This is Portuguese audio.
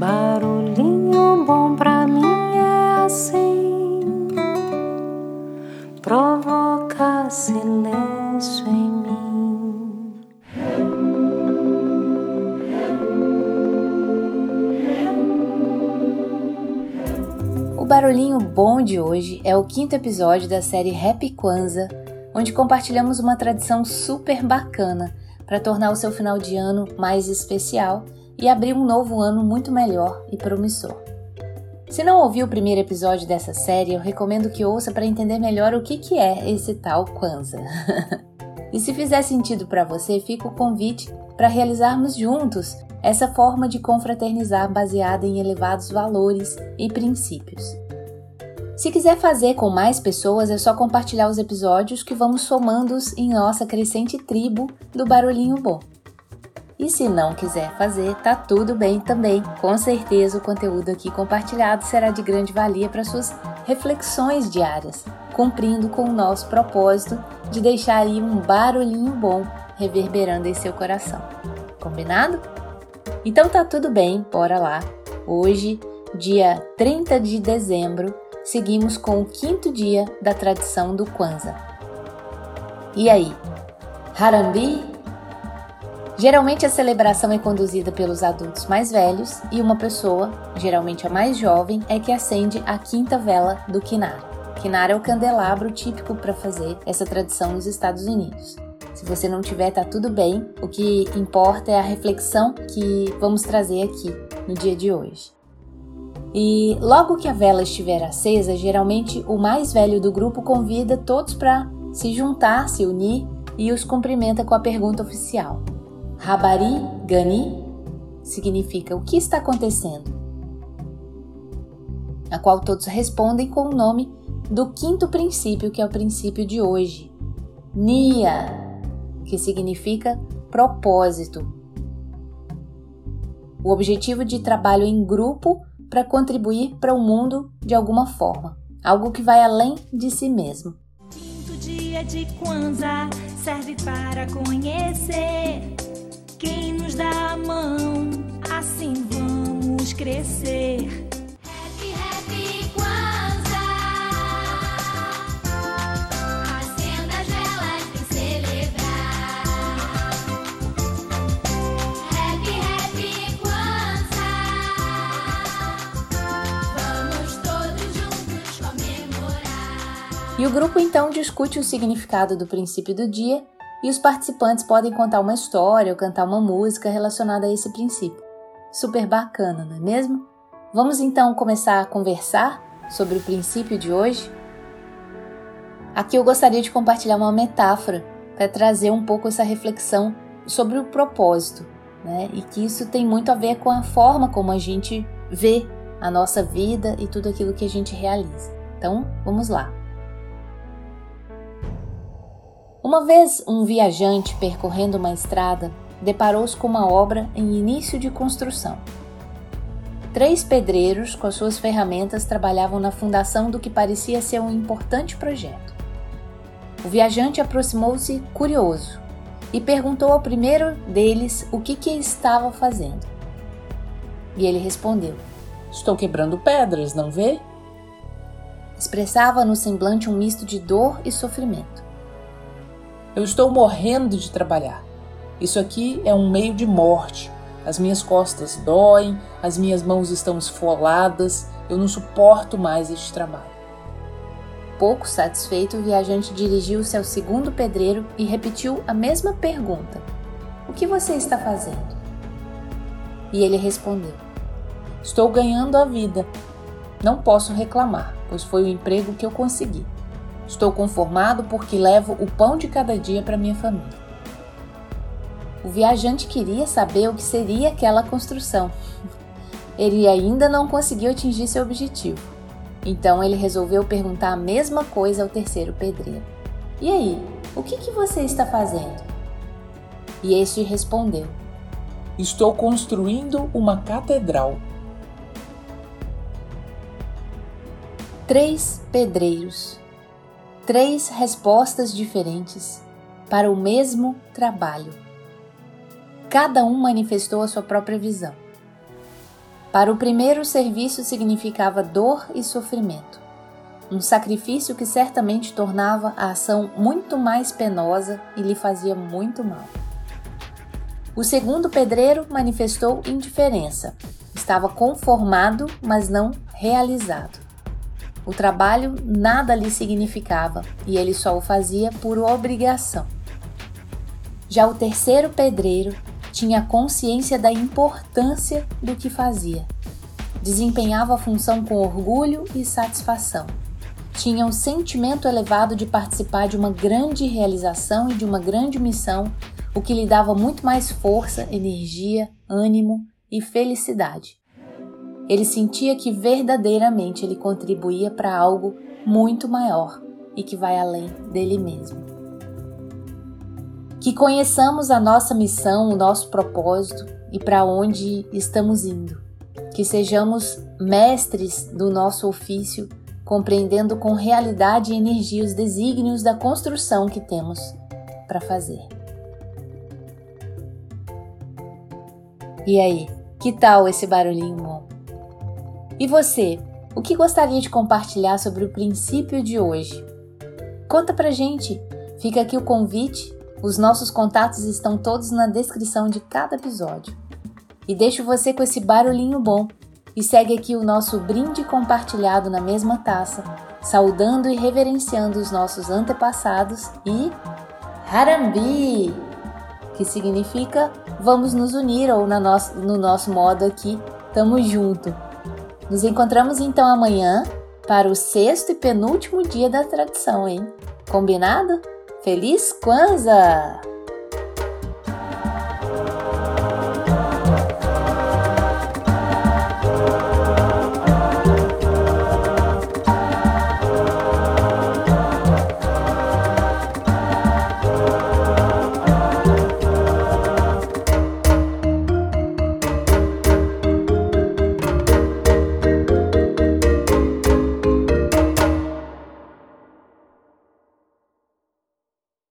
Barulhinho bom pra mim é assim, provoca silêncio em mim. O barulhinho bom de hoje é o quinto episódio da série Happy Kwanzaa, onde compartilhamos uma tradição super bacana para tornar o seu final de ano mais especial e abrir um novo ano muito melhor e promissor. Se não ouviu o primeiro episódio dessa série, eu recomendo que ouça para entender melhor o que, que é esse tal Kwanzaa. e se fizer sentido para você, fica o convite para realizarmos juntos essa forma de confraternizar baseada em elevados valores e princípios. Se quiser fazer com mais pessoas, é só compartilhar os episódios que vamos somando-os em nossa crescente tribo do Barulhinho Bom. E se não quiser fazer, tá tudo bem também. Com certeza o conteúdo aqui compartilhado será de grande valia para suas reflexões diárias, cumprindo com o nosso propósito de deixar aí um barulhinho bom reverberando em seu coração. Combinado? Então tá tudo bem, bora lá. Hoje, dia 30 de dezembro, seguimos com o quinto dia da tradição do Kwanzaa. E aí, Harambi Geralmente a celebração é conduzida pelos adultos mais velhos e uma pessoa, geralmente a mais jovem, é que acende a quinta vela do Kinar. Kinar é o candelabro típico para fazer essa tradição nos Estados Unidos. Se você não tiver, tá tudo bem. O que importa é a reflexão que vamos trazer aqui no dia de hoje. E logo que a vela estiver acesa, geralmente o mais velho do grupo convida todos para se juntar, se unir e os cumprimenta com a pergunta oficial: Rabari Gani significa o que está acontecendo, a qual todos respondem com o nome do quinto princípio, que é o princípio de hoje, Nia, que significa propósito. O objetivo de trabalho em grupo para contribuir para o mundo de alguma forma, algo que vai além de si mesmo. Quinto dia de Kwanzaa serve para conhecer quem nos dá a mão, assim vamos crescer. E o grupo então discute o significado do princípio do dia e os participantes podem contar uma história ou cantar uma música relacionada a esse princípio. Super bacana, não é mesmo? Vamos então começar a conversar sobre o princípio de hoje? Aqui eu gostaria de compartilhar uma metáfora para trazer um pouco essa reflexão sobre o propósito, né? E que isso tem muito a ver com a forma como a gente vê a nossa vida e tudo aquilo que a gente realiza. Então, vamos lá. Uma vez um viajante percorrendo uma estrada deparou-se com uma obra em início de construção. Três pedreiros com as suas ferramentas trabalhavam na fundação do que parecia ser um importante projeto. O viajante aproximou-se curioso e perguntou ao primeiro deles o que, que estava fazendo. E ele respondeu: Estou quebrando pedras, não vê? Expressava no semblante um misto de dor e sofrimento. Eu estou morrendo de trabalhar. Isso aqui é um meio de morte. As minhas costas doem, as minhas mãos estão esfoladas, eu não suporto mais este trabalho. Pouco satisfeito, o viajante dirigiu-se ao segundo pedreiro e repetiu a mesma pergunta: O que você está fazendo? E ele respondeu: Estou ganhando a vida. Não posso reclamar, pois foi o emprego que eu consegui. Estou conformado porque levo o pão de cada dia para minha família. O viajante queria saber o que seria aquela construção. Ele ainda não conseguiu atingir seu objetivo. Então ele resolveu perguntar a mesma coisa ao terceiro pedreiro. E aí, o que, que você está fazendo? E este respondeu: Estou construindo uma catedral. Três pedreiros. Três respostas diferentes para o mesmo trabalho. Cada um manifestou a sua própria visão. Para o primeiro, o serviço significava dor e sofrimento. Um sacrifício que certamente tornava a ação muito mais penosa e lhe fazia muito mal. O segundo pedreiro manifestou indiferença. Estava conformado, mas não realizado. O trabalho nada lhe significava e ele só o fazia por obrigação. Já o terceiro pedreiro tinha consciência da importância do que fazia. Desempenhava a função com orgulho e satisfação. Tinha um sentimento elevado de participar de uma grande realização e de uma grande missão, o que lhe dava muito mais força, energia, ânimo e felicidade. Ele sentia que verdadeiramente ele contribuía para algo muito maior e que vai além dele mesmo. Que conheçamos a nossa missão, o nosso propósito e para onde estamos indo. Que sejamos mestres do nosso ofício, compreendendo com realidade e energia os desígnios da construção que temos para fazer. E aí, que tal esse barulhinho bom? E você, o que gostaria de compartilhar sobre o princípio de hoje? Conta pra gente! Fica aqui o convite os nossos contatos estão todos na descrição de cada episódio. E deixo você com esse barulhinho bom e segue aqui o nosso brinde compartilhado na mesma taça, saudando e reverenciando os nossos antepassados e Harambi, que significa vamos nos unir ou no nosso modo aqui, tamo junto. Nos encontramos então amanhã para o sexto e penúltimo dia da tradição, hein? Combinado? Feliz Kwanzaa!